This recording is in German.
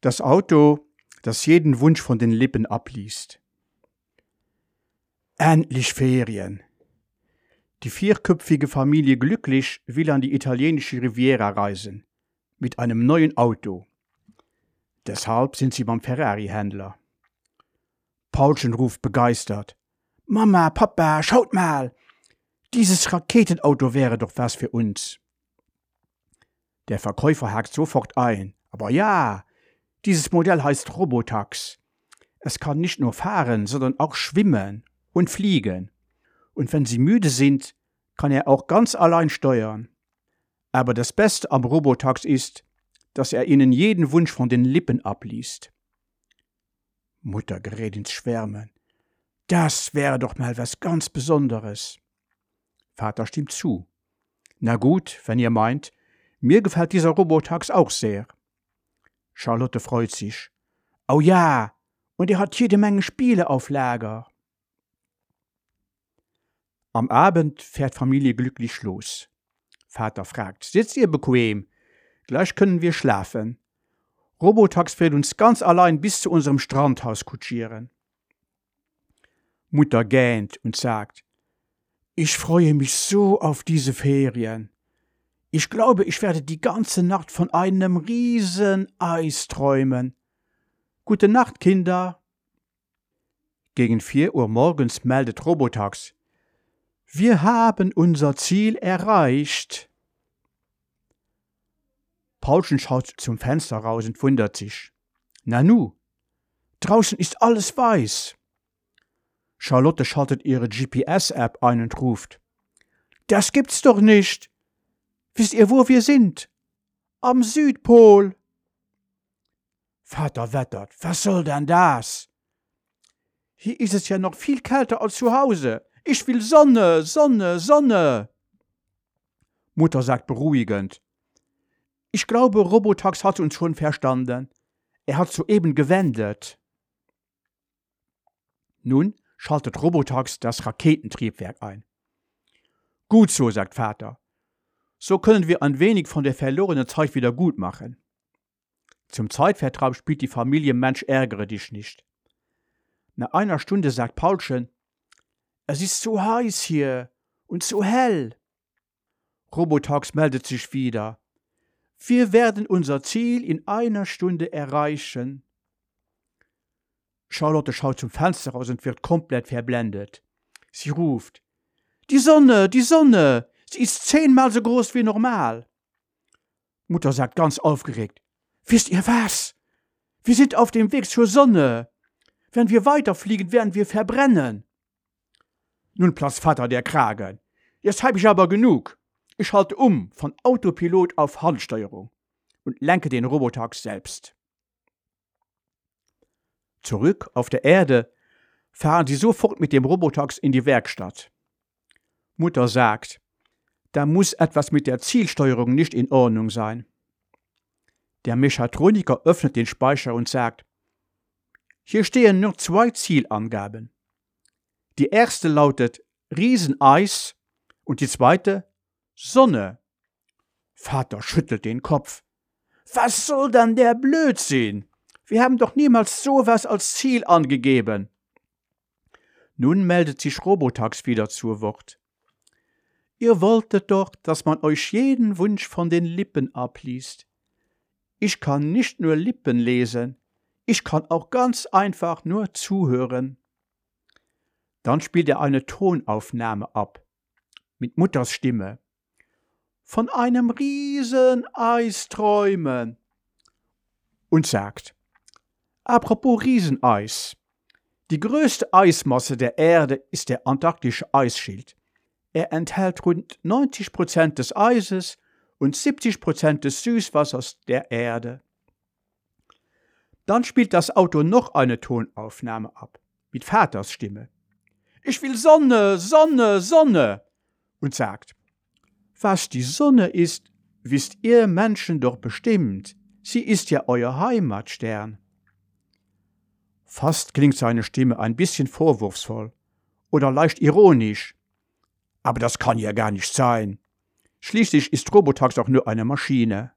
Das Auto, das jeden Wunsch von den Lippen abliest. Endlich Ferien. Die vierköpfige Familie glücklich will an die italienische Riviera reisen. Mit einem neuen Auto. Deshalb sind sie beim Ferrari-Händler. Paulchen ruft begeistert. Mama, Papa, schaut mal! Dieses Raketenauto wäre doch was für uns. Der Verkäufer hakt sofort ein. Aber ja, dieses Modell heißt Robotax. Es kann nicht nur fahren, sondern auch schwimmen und fliegen. Und wenn Sie müde sind, kann er auch ganz allein steuern. Aber das Beste am Robotax ist, dass er Ihnen jeden Wunsch von den Lippen abliest. Mutter gerät ins Schwärmen. Das wäre doch mal was ganz Besonderes. Vater stimmt zu. Na gut, wenn ihr meint, mir gefällt dieser Robotax auch sehr. Charlotte freut sich. Oh ja, und er hat jede Menge Spiele auf Lager. Am Abend fährt Familie glücklich los. Vater fragt, sitzt ihr bequem? Gleich können wir schlafen. Robotax wird uns ganz allein bis zu unserem Strandhaus kutschieren. Mutter gähnt und sagt, ich freue mich so auf diese Ferien. Ich glaube, ich werde die ganze Nacht von einem riesen Eis träumen. Gute Nacht, Kinder. Gegen vier Uhr morgens meldet Robotax. Wir haben unser Ziel erreicht. Paulchen schaut zum Fenster raus und wundert sich. Nanu, draußen ist alles weiß. Charlotte schaltet ihre GPS-App ein und ruft. Das gibt's doch nicht. Wisst ihr, wo wir sind? Am Südpol. Vater wettert, was soll denn das? Hier ist es ja noch viel kälter als zu Hause. Ich will Sonne, Sonne, Sonne. Mutter sagt beruhigend. Ich glaube, Robotax hat uns schon verstanden. Er hat soeben gewendet. Nun schaltet Robotax das Raketentriebwerk ein. Gut so, sagt Vater. So können wir ein wenig von der verlorenen Zeit wieder gut machen. Zum Zeitvertreib spielt die Familie Mensch ärgere dich nicht. Nach einer Stunde sagt Paulchen, es ist so heiß hier und so hell. Robotax meldet sich wieder. Wir werden unser Ziel in einer Stunde erreichen. Charlotte schaut zum Fenster raus und wird komplett verblendet. Sie ruft, die Sonne, die Sonne, Sie ist zehnmal so groß wie normal. Mutter sagt ganz aufgeregt. Wisst ihr was? Wir sind auf dem Weg zur Sonne. Wenn wir weiterfliegen, werden wir verbrennen. Nun platzt Vater der Kragen. Jetzt hab ich aber genug. Ich halte um von Autopilot auf Handsteuerung und lenke den Robotax selbst. Zurück auf der Erde fahren sie sofort mit dem Robotax in die Werkstatt. Mutter sagt, da muss etwas mit der Zielsteuerung nicht in Ordnung sein. Der Mechatroniker öffnet den Speicher und sagt, hier stehen nur zwei Zielangaben. Die erste lautet Rieseneis und die zweite Sonne. Vater schüttelt den Kopf. Was soll dann der Blödsinn? Wir haben doch niemals sowas als Ziel angegeben. Nun meldet sich Robotax wieder zu Wort. Ihr wolltet doch, dass man euch jeden Wunsch von den Lippen abliest. Ich kann nicht nur Lippen lesen, ich kann auch ganz einfach nur zuhören. Dann spielt er eine Tonaufnahme ab, mit Mutters Stimme. Von einem riesen Eis träumen. Und sagt, apropos Rieseneis, die größte Eismasse der Erde ist der antarktische Eisschild. Er enthält rund 90 Prozent des Eises und 70 Prozent des Süßwassers der Erde. Dann spielt das Auto noch eine Tonaufnahme ab, mit Vaters Stimme. Ich will Sonne, Sonne, Sonne! und sagt, was die Sonne ist, wisst ihr Menschen doch bestimmt. Sie ist ja euer Heimatstern. Fast klingt seine Stimme ein bisschen vorwurfsvoll oder leicht ironisch, aber das kann ja gar nicht sein. Schließlich ist Robotax auch nur eine Maschine.